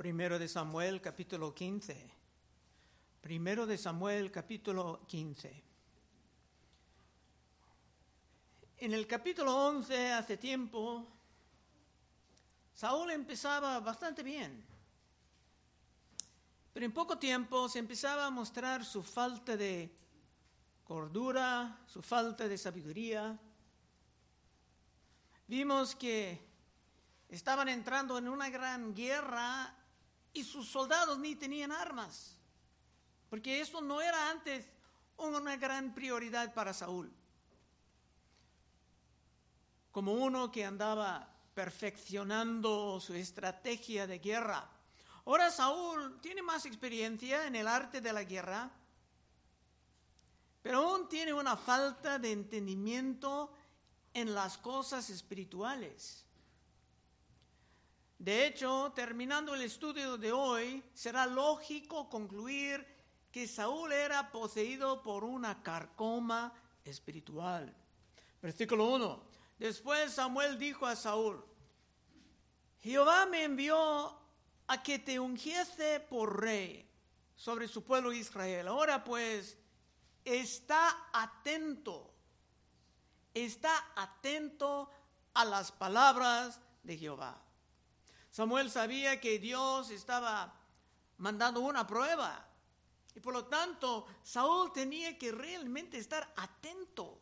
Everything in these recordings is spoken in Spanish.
Primero de Samuel capítulo 15. Primero de Samuel capítulo 15. En el capítulo 11, hace tiempo, Saúl empezaba bastante bien. Pero en poco tiempo se empezaba a mostrar su falta de cordura, su falta de sabiduría. Vimos que estaban entrando en una gran guerra y sus soldados ni tenían armas, porque eso no era antes una gran prioridad para Saúl. Como uno que andaba perfeccionando su estrategia de guerra. Ahora Saúl tiene más experiencia en el arte de la guerra, pero aún tiene una falta de entendimiento en las cosas espirituales. De hecho, terminando el estudio de hoy, será lógico concluir que Saúl era poseído por una carcoma espiritual. Versículo 1. Después Samuel dijo a Saúl, Jehová me envió a que te ungiese por rey sobre su pueblo Israel. Ahora pues, está atento, está atento a las palabras de Jehová. Samuel sabía que Dios estaba mandando una prueba. Y por lo tanto, Saúl tenía que realmente estar atento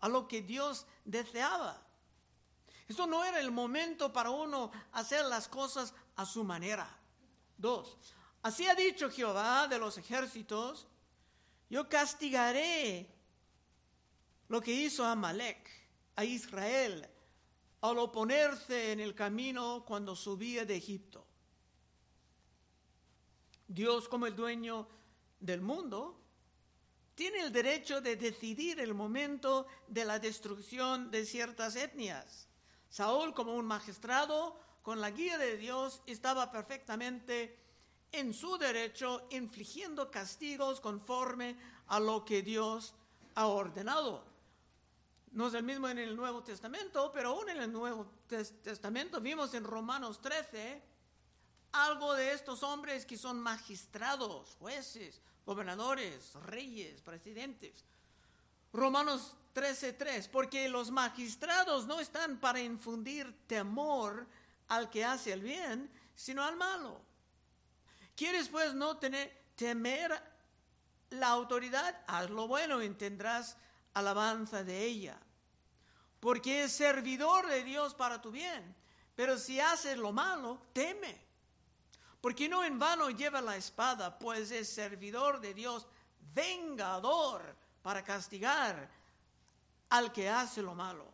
a lo que Dios deseaba. Eso no era el momento para uno hacer las cosas a su manera. Dos, así ha dicho Jehová de los ejércitos, yo castigaré lo que hizo Amalek, a Israel, al oponerse en el camino cuando subía de Egipto. Dios como el dueño del mundo tiene el derecho de decidir el momento de la destrucción de ciertas etnias. Saúl como un magistrado con la guía de Dios estaba perfectamente en su derecho infligiendo castigos conforme a lo que Dios ha ordenado. No es el mismo en el Nuevo Testamento, pero aún en el Nuevo Testamento vimos en Romanos 13 algo de estos hombres que son magistrados, jueces, gobernadores, reyes, presidentes. Romanos 13:3, porque los magistrados no están para infundir temor al que hace el bien, sino al malo. ¿Quieres pues no tener temer la autoridad? Haz lo bueno y tendrás alabanza de ella porque es servidor de Dios para tu bien. Pero si haces lo malo, teme, porque no en vano lleva la espada, pues es servidor de Dios, vengador para castigar al que hace lo malo.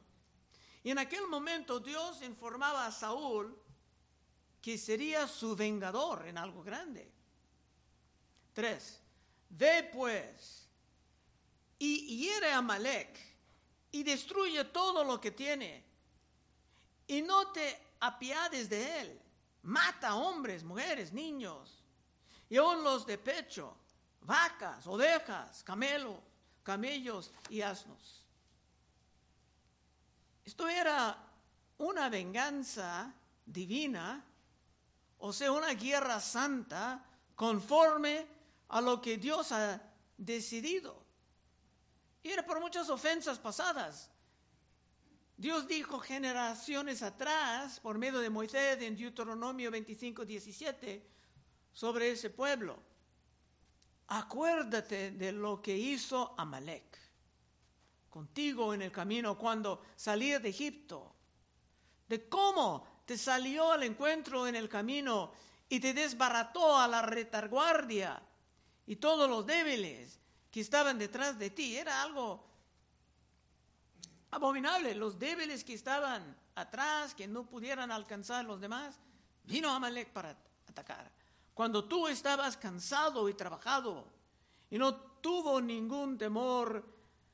Y en aquel momento Dios informaba a Saúl que sería su vengador en algo grande. Tres, ve pues y hiere a Malek y destruye todo lo que tiene. Y no te apiades de él. Mata hombres, mujeres, niños, y aún los de pecho, vacas, ovejas, camelos, camellos y asnos. Esto era una venganza divina, o sea, una guerra santa conforme a lo que Dios ha decidido. Y era por muchas ofensas pasadas. Dios dijo generaciones atrás, por medio de Moisés en Deuteronomio 25, 17, sobre ese pueblo. Acuérdate de lo que hizo Amalek contigo en el camino cuando salí de Egipto, de cómo te salió al encuentro en el camino y te desbarató a la retaguardia y todos los débiles que estaban detrás de ti. Era algo abominable. Los débiles que estaban atrás, que no pudieran alcanzar a los demás, vino Amalek para atacar. Cuando tú estabas cansado y trabajado y no tuvo ningún temor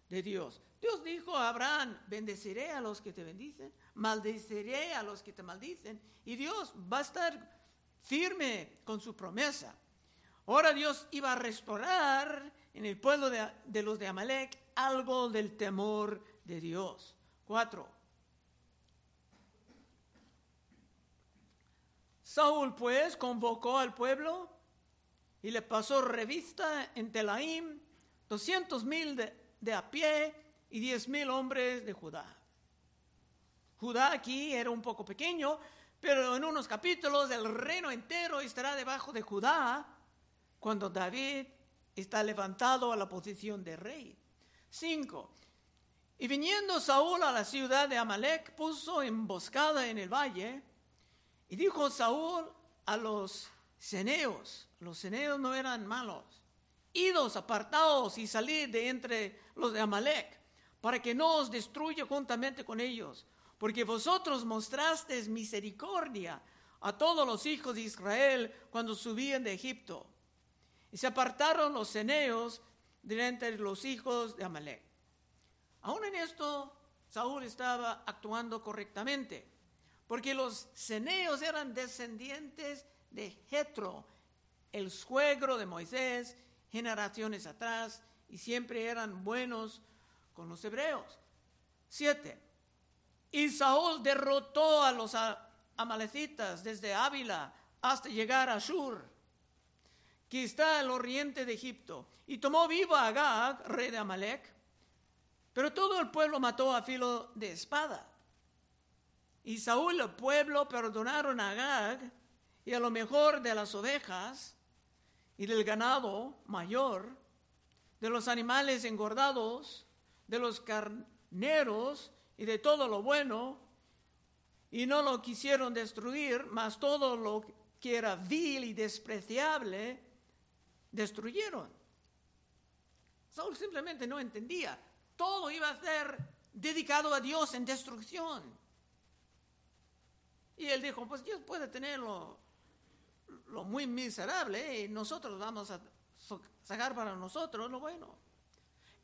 de Dios. Dios dijo a Abraham, bendeciré a los que te bendicen, maldeciré a los que te maldicen. Y Dios va a estar firme con su promesa. Ahora Dios iba a restaurar en el pueblo de, los de Amalek algo del temor de Dios. Cuatro. Saúl pues convocó al pueblo y le pasó revista en Telaim doscientos mil de, a pie y diez mil hombres de Judá. Judá aquí era un poco pequeño, pero en unos capítulos el reino entero estará debajo de Judá cuando David está levantado a la posición de rey. 5. Y viniendo Saúl a la ciudad de Amalek, puso emboscada en el valle, y dijo Saúl a los ceneos, los ceneos no eran malos, idos, apartados y salid de entre los de Amalek, para que no os destruya juntamente con ellos, porque vosotros mostrasteis misericordia a todos los hijos de Israel cuando subían de Egipto. Y se apartaron los ceneos de entre los hijos de Amalek. Aún en esto, Saúl estaba actuando correctamente, porque los ceneos eran descendientes de Jetro, el suegro de Moisés, generaciones atrás, y siempre eran buenos con los hebreos. Siete. Y Saúl derrotó a los amalecitas desde Ávila hasta llegar a Shur, que está al oriente de Egipto, y tomó vivo a Agag, rey de Amalek, pero todo el pueblo mató a filo de espada. Y Saúl el pueblo perdonaron a Agag y a lo mejor de las ovejas y del ganado mayor, de los animales engordados, de los carneros y de todo lo bueno, y no lo quisieron destruir, mas todo lo que era vil y despreciable, destruyeron. Saúl simplemente no entendía. Todo iba a ser dedicado a Dios en destrucción. Y él dijo, pues Dios puede tenerlo lo muy miserable y nosotros vamos a sacar para nosotros lo bueno.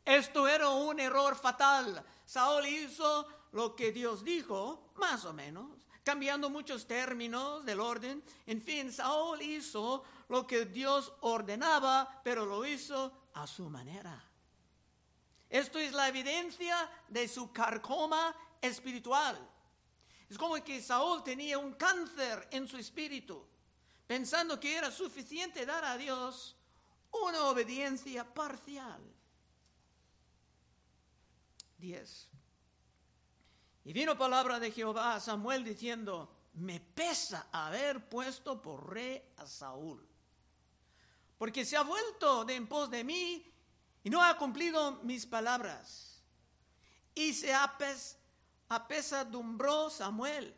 Esto era un error fatal. Saúl hizo lo que Dios dijo, más o menos, cambiando muchos términos del orden. En fin, Saúl hizo lo que Dios ordenaba, pero lo hizo a su manera. Esto es la evidencia de su carcoma espiritual. Es como que Saúl tenía un cáncer en su espíritu pensando que era suficiente dar a Dios una obediencia parcial. 10. Y vino palabra de Jehová a Samuel diciendo, me pesa haber puesto por rey a Saúl, porque se ha vuelto de en pos de mí y no ha cumplido mis palabras. Y se apesadumbró Samuel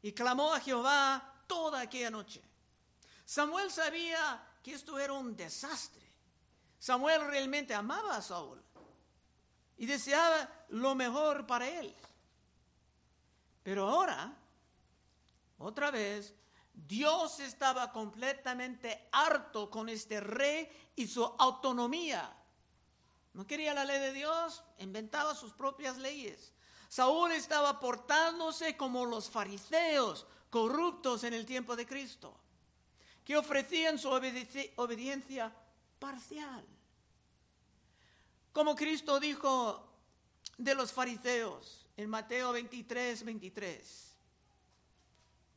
y clamó a Jehová toda aquella noche. Samuel sabía que esto era un desastre. Samuel realmente amaba a Saúl y deseaba lo mejor para él. Pero ahora, otra vez, Dios estaba completamente harto con este rey y su autonomía. No quería la ley de Dios, inventaba sus propias leyes. Saúl estaba portándose como los fariseos, corruptos en el tiempo de Cristo, que ofrecían su obediencia parcial. Como Cristo dijo de los fariseos en Mateo 23, 23.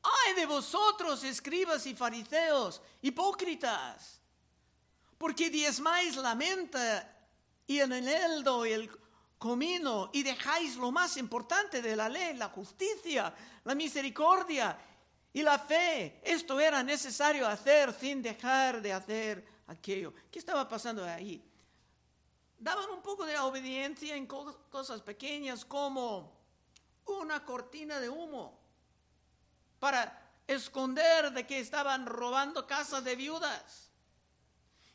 Ay de vosotros, escribas y fariseos, hipócritas, porque diezmáis la menta y el eneldo y el comino y dejáis lo más importante de la ley, la justicia, la misericordia y la fe. Esto era necesario hacer sin dejar de hacer aquello. ¿Qué estaba pasando ahí? Daban un poco de obediencia en cosas pequeñas como una cortina de humo para esconder de que estaban robando casas de viudas.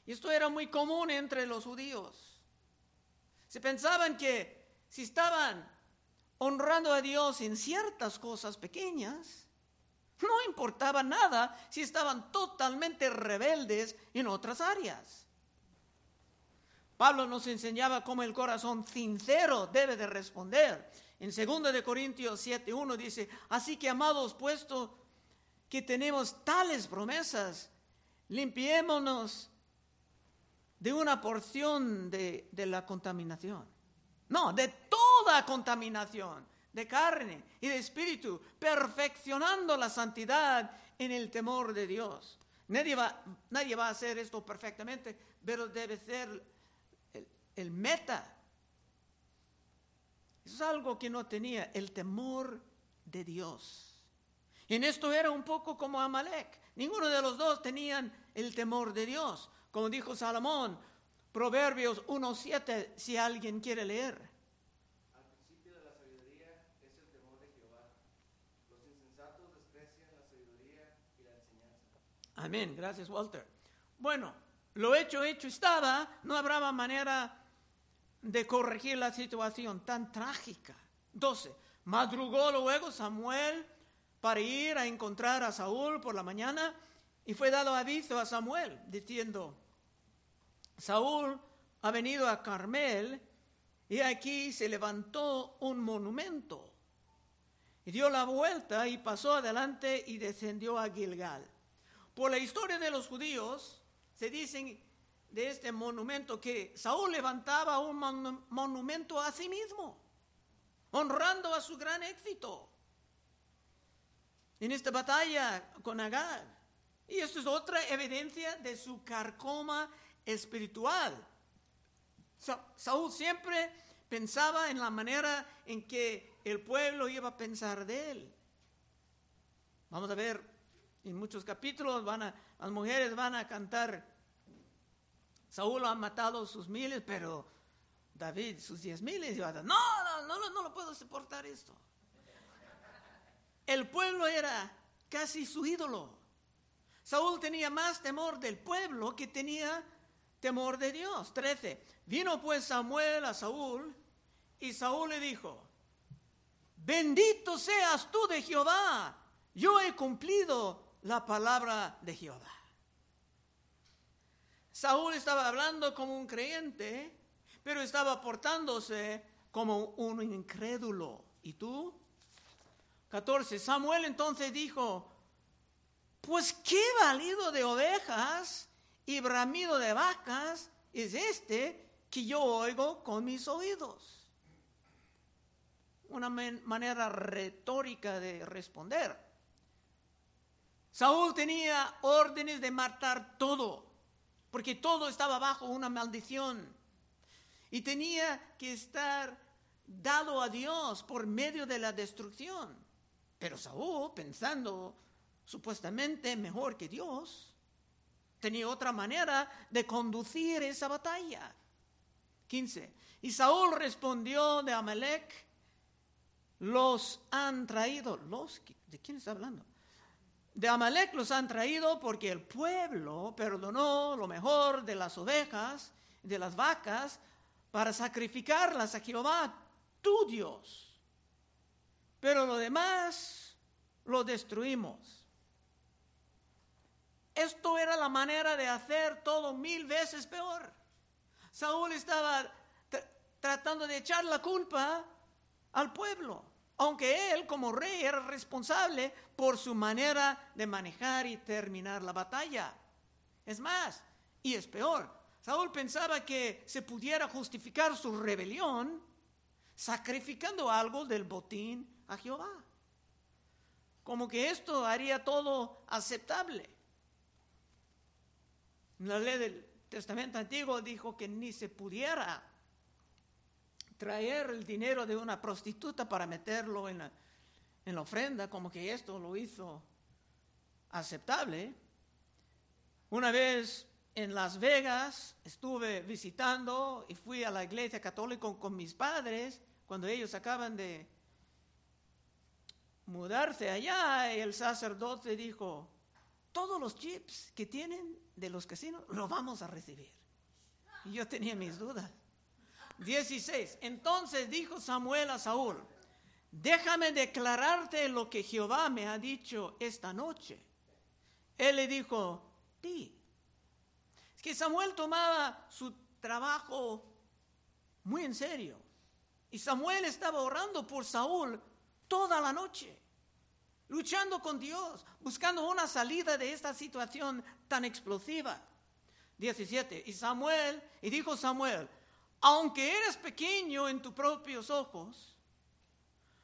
Y esto era muy común entre los judíos. Se pensaban que si estaban honrando a Dios en ciertas cosas pequeñas, no importaba nada si estaban totalmente rebeldes en otras áreas. Pablo nos enseñaba cómo el corazón sincero debe de responder. En 2 de Corintios 7:1 dice, "Así que amados, puesto que tenemos tales promesas, limpiémonos de una porción de, la contaminación. No, de toda contaminación, de carne y de espíritu, perfeccionando la santidad en el temor de Dios. Nadie va, nadie va a hacer esto perfectamente, pero debe ser el, meta. Eso es algo que no tenía, el temor de Dios. En esto era un poco como Amalek. Ninguno de los dos tenían el temor de Dios. Como dijo Salomón, Proverbios 1.7, si alguien quiere leer. Al principio de la sabiduría es el temor de Jehová. Los insensatos desprecian la sabiduría y la enseñanza. Amén, gracias Walter. Bueno, lo hecho, hecho estaba, no habrá manera de corregir la situación tan trágica. 12. Madrugó luego Samuel para ir a encontrar a Saúl por la mañana y fue dado aviso a Samuel diciendo, Saúl ha venido a Carmel y aquí se levantó un monumento. Y dio la vuelta y pasó adelante y descendió a Gilgal. Por la historia de los judíos, se dicen de este monumento que Saúl levantaba un mon monumento a sí mismo, honrando a su gran éxito en esta batalla con Agag. Y esto es otra evidencia de su carcoma espiritual. Sa Saúl siempre pensaba en la manera en que el pueblo iba a pensar de él. Vamos a ver, en muchos capítulos van a, las mujeres van a cantar, Saúl ha matado sus miles, pero David sus diez miles. Y va a decir, no, no, no, no lo puedo soportar esto. El pueblo era casi su ídolo. Saúl tenía más temor del pueblo que tenía temor de Dios. 13. Vino pues Samuel a Saúl y Saúl le dijo, bendito seas tú de Jehová, yo he cumplido la palabra de Jehová. Saúl estaba hablando como un creyente, pero estaba portándose como un incrédulo. ¿Y tú? 14. Samuel entonces dijo, pues qué valido de ovejas y bramido de vacas es este que yo oigo con mis oídos. Una manera retórica de responder. Saúl tenía órdenes de matar todo, porque todo estaba bajo una maldición. Y tenía que estar dado a Dios por medio de la destrucción. Pero Saúl, pensando supuestamente mejor que Dios, tenía otra manera de conducir esa batalla. 15. Y Saúl respondió de Amalek, los han traído, los, ¿de quién está hablando? De Amalek los han traído porque el pueblo perdonó lo mejor de las ovejas, de las vacas, para sacrificarlas a Jehová, tu Dios pero lo demás lo destruimos. Esto era la manera de hacer todo mil veces peor. Saúl estaba tratando de echar la culpa al pueblo, aunque él como rey era responsable por su manera de manejar y terminar la batalla. Es más, y es peor, Saúl pensaba que se pudiera justificar su rebelión sacrificando algo del botín a Jehová. Como que esto haría todo aceptable. La ley del Testamento Antiguo dijo que ni se pudiera traer el dinero de una prostituta para meterlo en la, en la ofrenda, como que esto lo hizo aceptable. Una vez en Las Vegas estuve visitando y fui a la iglesia católica con mis padres cuando ellos acaban de mudarse allá, el sacerdote dijo, todos los chips que tienen de los casinos los vamos a recibir. Y yo tenía mis dudas. 16. Entonces dijo Samuel a Saúl, déjame declararte lo que Jehová me ha dicho esta noche. Él le dijo, ti. Es que Samuel tomaba su trabajo muy en serio. Y Samuel estaba orando por Saúl toda la noche, luchando con Dios, buscando una salida de esta situación tan explosiva. 17. Y Samuel, y dijo Samuel, aunque eres pequeño en tus propios ojos,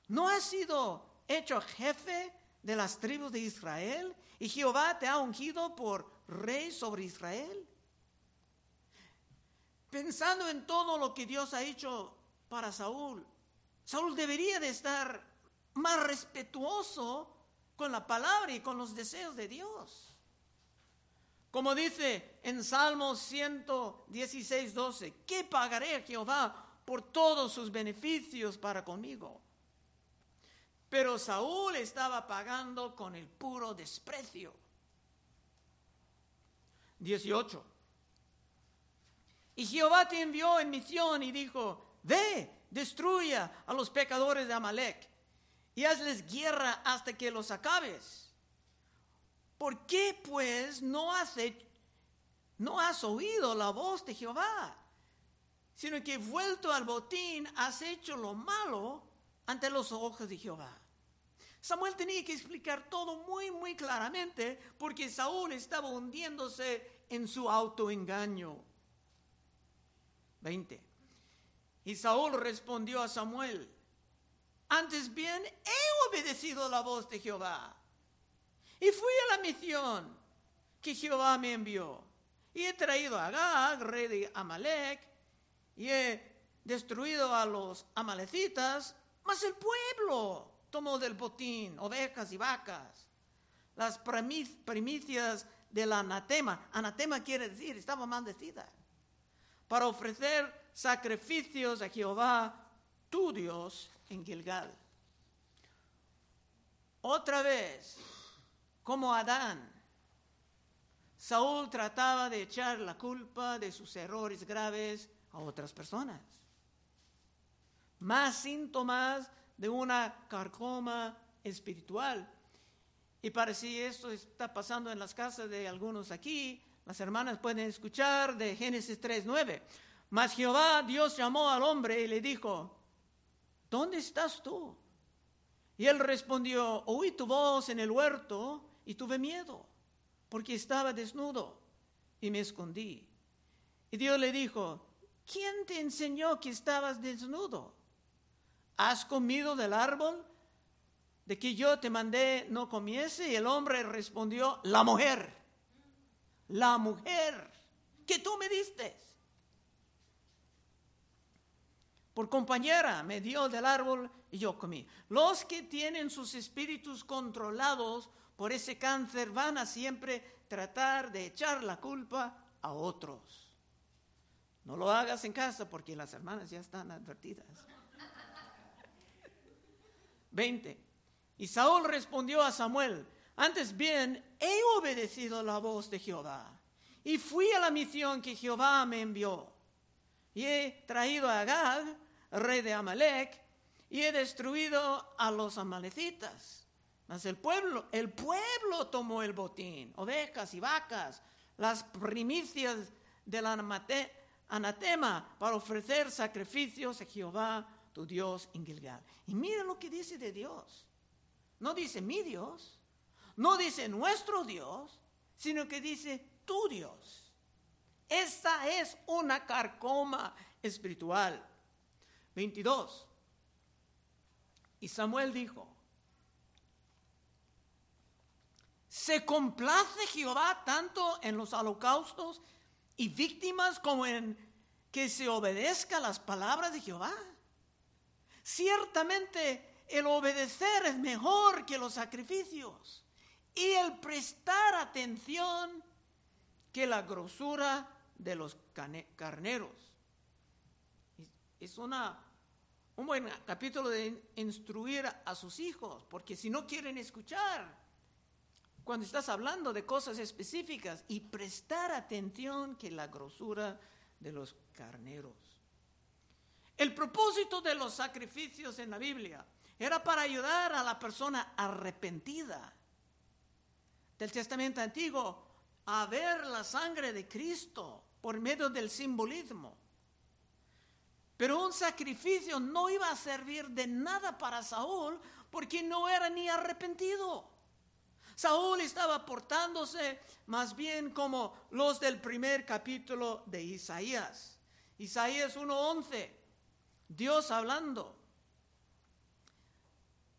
¿No has sido hecho jefe de las tribus de Israel y Jehová te ha ungido por rey sobre Israel? Pensando en todo lo que Dios ha hecho para Saúl, Saúl debería de estar más respetuoso con la palabra y con los deseos de Dios. Como dice en Salmos 116, 12, ¿qué pagaré a Jehová por todos sus beneficios para conmigo? Pero Saúl estaba pagando con el puro desprecio. 18. Y Jehová te envió en misión y dijo, ve, destruya a los pecadores de Amalek y hazles guerra hasta que los acabes. ¿Por qué pues no has, oído la voz de Jehová? Sino que vuelto al botín has hecho lo malo ante los ojos de Jehová. Samuel tenía que explicar todo muy, muy claramente porque Saúl estaba hundiéndose en su autoengaño. 20. Y Saúl respondió a Samuel, antes bien, he obedecido la voz de Jehová. Y fui a la misión que Jehová me envió. Y he traído a Agag, rey de Amalek, y he destruido a los amalecitas, mas el pueblo tomó del botín ovejas y vacas, las primicias del anatema. Anatema quiere decir, estaba maldecida, para ofrecer sacrificios a Jehová, tu Dios, en Gilgal. Otra vez, como Adán, Saúl trataba de echar la culpa de sus errores graves a otras personas. Más síntomas de una carcoma espiritual. Y para si esto está pasando en las casas de algunos aquí, las hermanas pueden escuchar de Génesis 3:9. Mas Jehová Dios llamó al hombre y le dijo, ¿dónde estás tú? Y él respondió, oí tu voz en el huerto y tuve miedo, porque estaba desnudo y me escondí. Y Dios le dijo, ¿quién te enseñó que estabas desnudo? ¿Has comido del árbol de que yo te mandé no comiese? Y el hombre respondió, la mujer, la mujer que tú me diste por compañera me dio del árbol y yo comí. Los que tienen sus espíritus controlados por ese cáncer van a siempre tratar de echar la culpa a otros. No lo hagas en casa porque las hermanas ya están advertidas. 20. Y Saúl respondió a Samuel, antes bien he obedecido la voz de Jehová y fui a la misión que Jehová me envió. Y he traído a Agag, rey de Amalek, y he destruido a los amalecitas. Mas el pueblo, el pueblo tomó el botín, ovejas y vacas, las primicias del anatema para ofrecer sacrificios a Jehová, tu Dios en Gilgal. Y mira lo que dice de Dios. No dice mi Dios, no dice nuestro Dios, sino que dice tu Dios. Esta es una carcoma espiritual. 22. Y Samuel dijo, ¿se complace Jehová tanto en los holocaustos y víctimas como en que se obedezca las palabras de Jehová? Ciertamente el obedecer es mejor que los sacrificios y el prestar atención que la grosura de los carneros. Es una un buen capítulo de instruir a sus hijos, porque si no quieren escuchar, cuando estás hablando de cosas específicas y prestar atención que la grosura de los carneros. El propósito de los sacrificios en la Biblia era para ayudar a la persona arrepentida del Testamento Antiguo a ver la sangre de Cristo por medio del simbolismo. Pero un sacrificio no iba a servir de nada para Saúl porque no era ni arrepentido. Saúl estaba portándose más bien como los del primer capítulo de Isaías. Isaías 1:11, Dios hablando.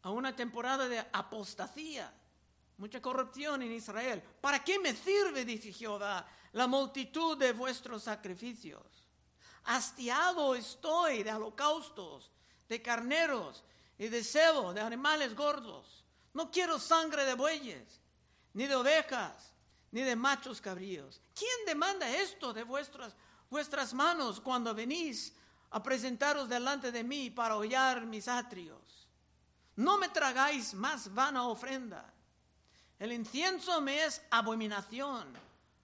a una temporada de apostasía, mucha corrupción en Israel. ¿Para qué me sirve, dice Jehová, la multitud de vuestros sacrificios? Hastiado estoy de holocaustos, de carneros y de cebo, de animales gordos. No quiero sangre de bueyes, ni de ovejas, ni de machos cabríos. ¿Quién demanda esto de vuestras, vuestras manos cuando venís a presentaros delante de mí para hollar mis atrios? No me tragáis más vana ofrenda. El incienso me es abominación.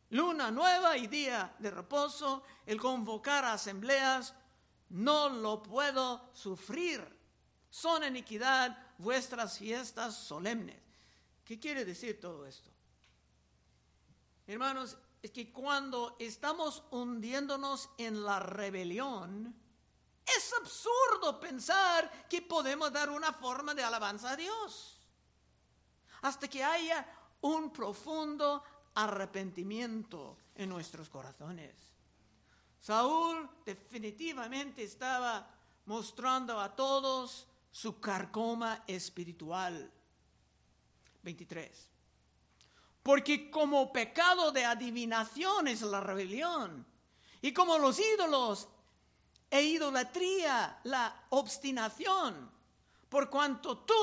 Luna nueva y día de reposo, el convocar a asambleas, no lo puedo sufrir. Son iniquidad vuestras fiestas solemnes. ¿Qué quiere decir todo esto? Hermanos, es que cuando estamos hundiéndonos en la rebelión, es absurdo pensar que podemos dar una forma de alabanza a Dios. Hasta que haya un profundo arrepentimiento en nuestros corazones. Saúl definitivamente estaba mostrando a todos su carcoma espiritual. 23. Porque como pecado de adivinación es la rebelión, y como los ídolos e idolatría, la obstinación. Por cuanto tú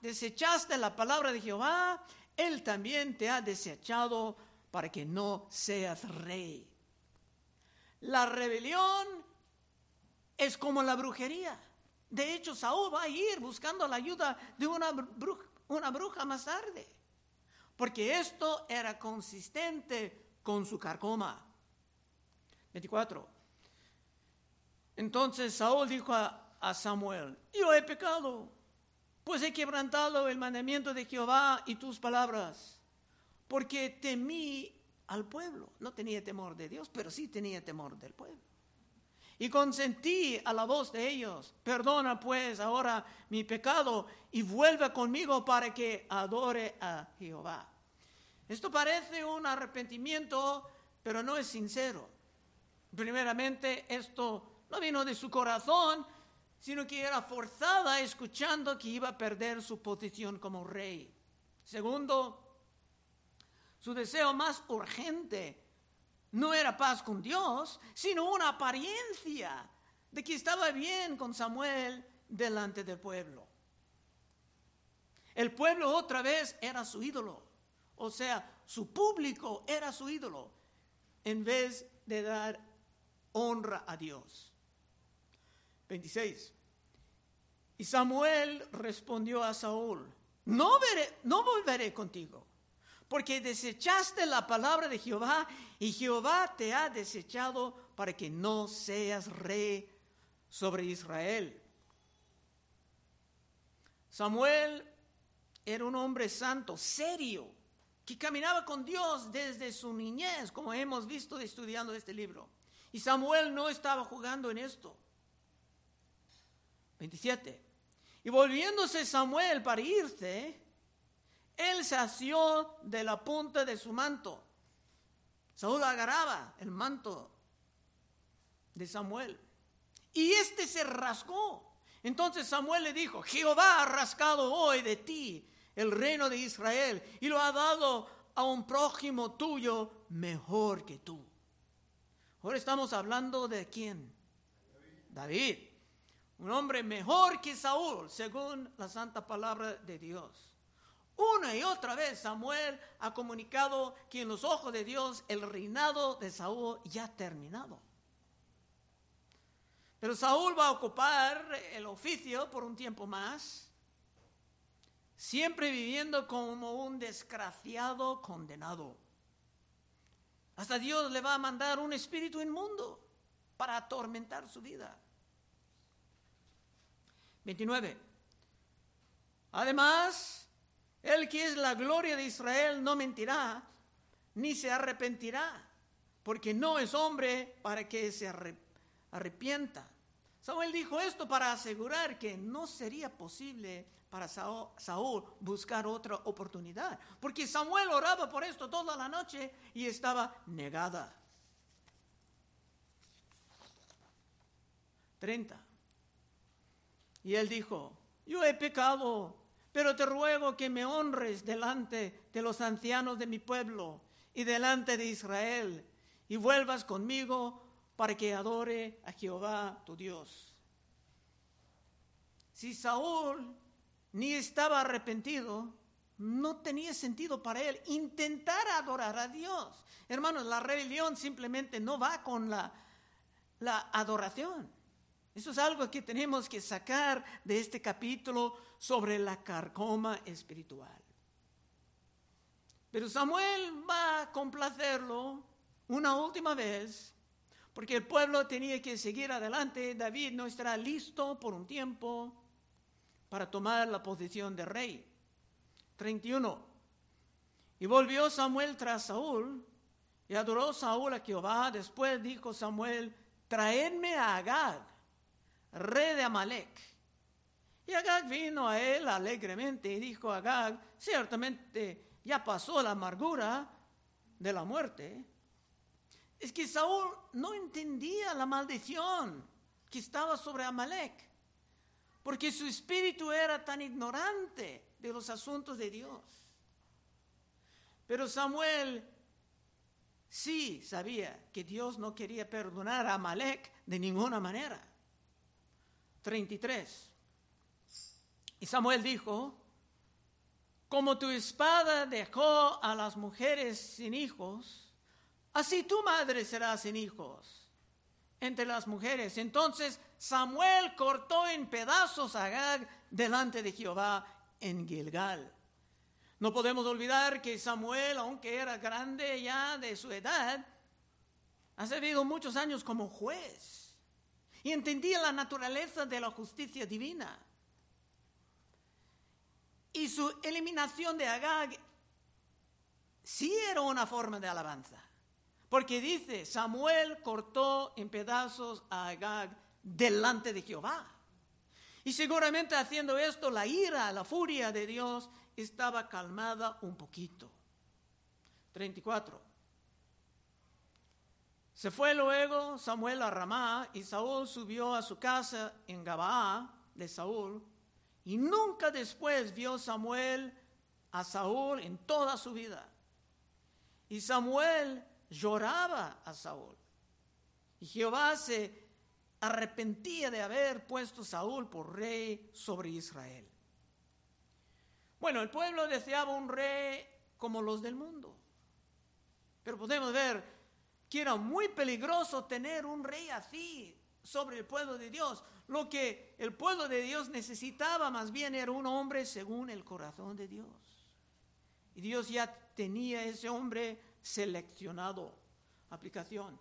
desechaste la palabra de Jehová, Él también te ha desechado para que no seas rey. La rebelión es como la brujería. De hecho, Saúl va a ir buscando la ayuda de una bruja, más tarde, porque esto era consistente con su carcoma. 24. Entonces Saúl dijo a, Samuel, yo he pecado, pues he quebrantado el mandamiento de Jehová y tus palabras, porque temí al pueblo. No tenía temor de Dios, pero sí tenía temor del pueblo. Y consentí a la voz de ellos. Perdona pues ahora mi pecado y vuelve conmigo para que adore a Jehová. Esto parece un arrepentimiento, pero no es sincero. Primeramente, esto no vino de su corazón, sino que era forzada escuchando que iba a perder su posición como rey. Segundo, su deseo más urgente no era paz con Dios, sino una apariencia de que estaba bien con Samuel delante del pueblo. El pueblo otra vez era su ídolo, o sea, su público era su ídolo, en vez de dar honra a Dios. 26. Y Samuel respondió a Saúl, no, veré, no volveré contigo, porque desechaste la palabra de Jehová y Jehová te ha desechado para que no seas rey sobre Israel. Samuel era un hombre santo, serio, que caminaba con Dios desde su niñez, como hemos visto estudiando este libro. Y Samuel no estaba jugando en esto. 27. Y volviéndose Samuel para irse, él se asió de la punta de su manto. Saúl agarraba el manto de Samuel. Y este se rascó. Entonces Samuel le dijo, Jehová ha rascado hoy de ti el reino de Israel y lo ha dado a un prójimo tuyo mejor que tú. Ahora estamos hablando de quién? David un hombre mejor que Saúl, según la santa palabra de Dios. Una y otra vez Samuel ha comunicado que en los ojos de Dios el reinado de Saúl ya ha terminado. Pero Saúl va a ocupar el oficio por un tiempo más, siempre viviendo como un desgraciado condenado. Hasta Dios le va a mandar un espíritu inmundo para atormentar su vida. 29. Además, el que es la gloria de Israel no mentirá, ni se arrepentirá, porque no es hombre para que se arrepienta. Samuel dijo esto para asegurar que no sería posible para Saúl buscar otra oportunidad, porque Samuel oraba por esto toda la noche y estaba negada. 30. Y él dijo, yo he pecado, pero te ruego que me honres delante de los ancianos de mi pueblo y delante de Israel, y vuelvas conmigo para que adore a Jehová tu Dios. Si Saúl ni estaba arrepentido, no tenía sentido para él intentar adorar a Dios. Hermanos, la rebelión simplemente no va con la, la adoración. Eso es algo que tenemos que sacar de este capítulo sobre la carcoma espiritual. Pero Samuel va a complacerlo una última vez, porque el pueblo tenía que seguir adelante. David no estará listo por un tiempo para tomar la posición de rey. 31. Y volvió Samuel tras Saúl y adoró Saúl a Jehová. Después dijo Samuel, traedme a Agag, rey de Amalek. Y Agag vino a él alegremente y dijo a Agag, ciertamente ya pasó la amargura de la muerte. Es que Saúl no entendía la maldición que estaba sobre Amalek porque su espíritu era tan ignorante de los asuntos de Dios. Pero Samuel sí sabía que Dios no quería perdonar a Amalek de ninguna manera. 33. Y Samuel dijo, como tu espada dejó a las mujeres sin hijos, así tu madre será sin hijos entre las mujeres. Entonces Samuel cortó en pedazos a Agag delante de Jehová en Gilgal. No podemos olvidar que Samuel, aunque era grande ya de su edad, ha servido muchos años como juez y entendía la naturaleza de la justicia divina. Y su eliminación de Agag sí era una forma de alabanza. Porque dice, Samuel cortó en pedazos a Agag delante de Jehová. Y seguramente haciendo esto, la ira, la furia de Dios estaba calmada un poquito. 34. Se fue luego Samuel a Ramá y Saúl subió a su casa en Gabaa de Saúl. Y nunca después vio Samuel a Saúl en toda su vida. Y Samuel lloraba a Saúl. Y Jehová se arrepentía de haber puesto a Saúl por rey sobre Israel. Bueno, el pueblo deseaba un rey como los del mundo. Pero podemos ver que era muy peligroso tener un rey así sobre el pueblo de Dios. Lo que el pueblo de Dios necesitaba más bien era un hombre según el corazón de Dios. Y Dios ya tenía ese hombre seleccionado. Aplicación.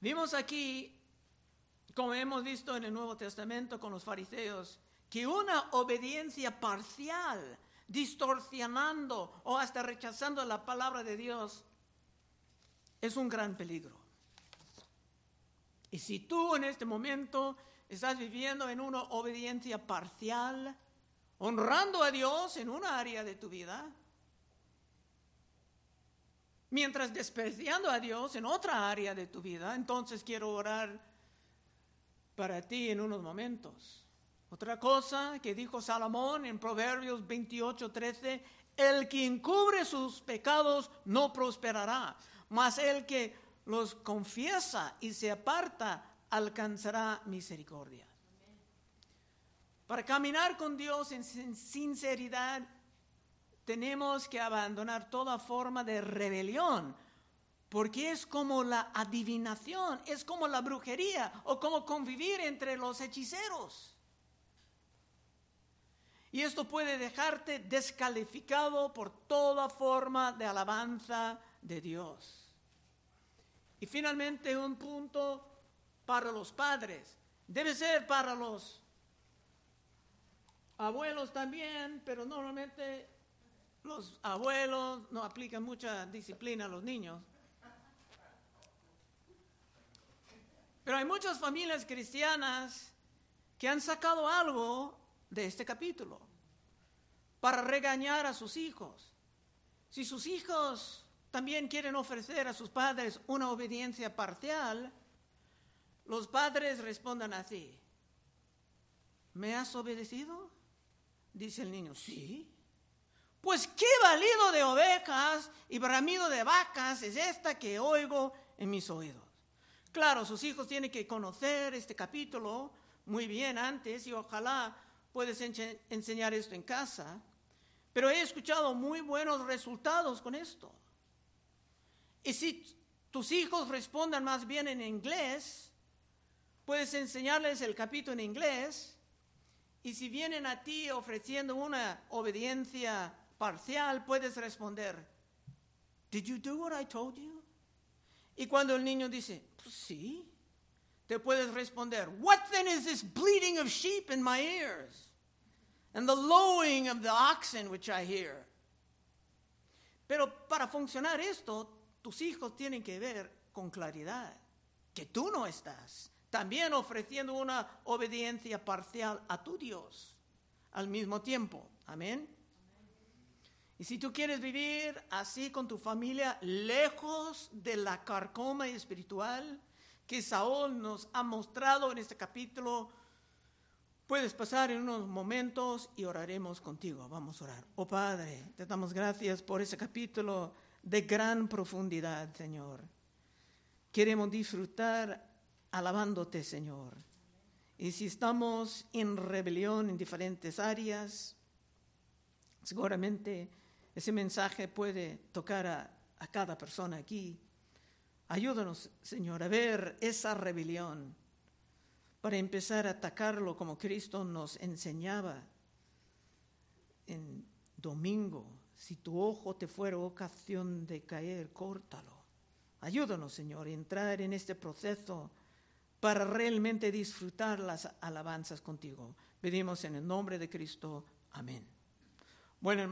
Vimos aquí, como hemos visto en el Nuevo Testamento con los fariseos, que una obediencia parcial, distorsionando o hasta rechazando la palabra de Dios, es un gran peligro. Y si tú en este momento estás viviendo en una obediencia parcial, honrando a Dios en una área de tu vida, mientras despreciando a Dios en otra área de tu vida, entonces quiero orar para ti en unos momentos. Otra cosa que dijo Salomón en Proverbios 28, 13, el que encubre sus pecados no prosperará, mas el que los confiesa y se aparta alcanzará misericordia. Para caminar con Dios en sinceridad, tenemos que abandonar toda forma de rebelión, porque es como la adivinación, es como la brujería o como convivir entre los hechiceros. Y esto puede dejarte descalificado por toda forma de alabanza de Dios. Y finalmente un punto para los padres. Debe ser para los abuelos también, pero normalmente los abuelos no aplican mucha disciplina a los niños. Pero hay muchas familias cristianas que han sacado algo de este capítulo para regañar a sus hijos. Si sus hijos también quieren ofrecer a sus padres una obediencia parcial, los padres respondan así. ¿Me has obedecido? Dice el niño, sí. Pues qué valido de ovejas y bramido de vacas es esta que oigo en mis oídos. Claro, sus hijos tienen que conocer este capítulo muy bien antes y ojalá puedes enseñar esto en casa. Pero he escuchado muy buenos resultados con esto. Y si tus hijos respondan más bien en inglés, puedes enseñarles el capítulo en inglés. Y si vienen a ti ofreciendo una obediencia parcial, puedes responder, Did you do what I told you? Y cuando el niño dice, pues sí, te puedes responder, What then is this bleating of sheep in my ears? And the lowing of the oxen which I hear. Pero para funcionar esto, tus hijos tienen que ver con claridad que tú no estás también ofreciendo una obediencia parcial a tu Dios al mismo tiempo. Amén. Y si tú quieres vivir así con tu familia, lejos de la carcoma espiritual que Saúl nos ha mostrado en este capítulo, puedes pasar en unos momentos y oraremos contigo. Vamos a orar. Oh Padre, te damos gracias por ese capítulo de gran profundidad, Señor. Queremos disfrutar alabándote, Señor. Y si estamos en rebelión en diferentes áreas, seguramente ese mensaje puede tocar a, a cada persona aquí. Ayúdanos, Señor, a ver esa rebelión para empezar a atacarlo como Cristo nos enseñaba en domingo. Si tu ojo te fuera ocasión de caer, córtalo. Ayúdanos, Señor, a entrar en este proceso para realmente disfrutar las alabanzas contigo. Pedimos en el nombre de Cristo. Amén. Bueno,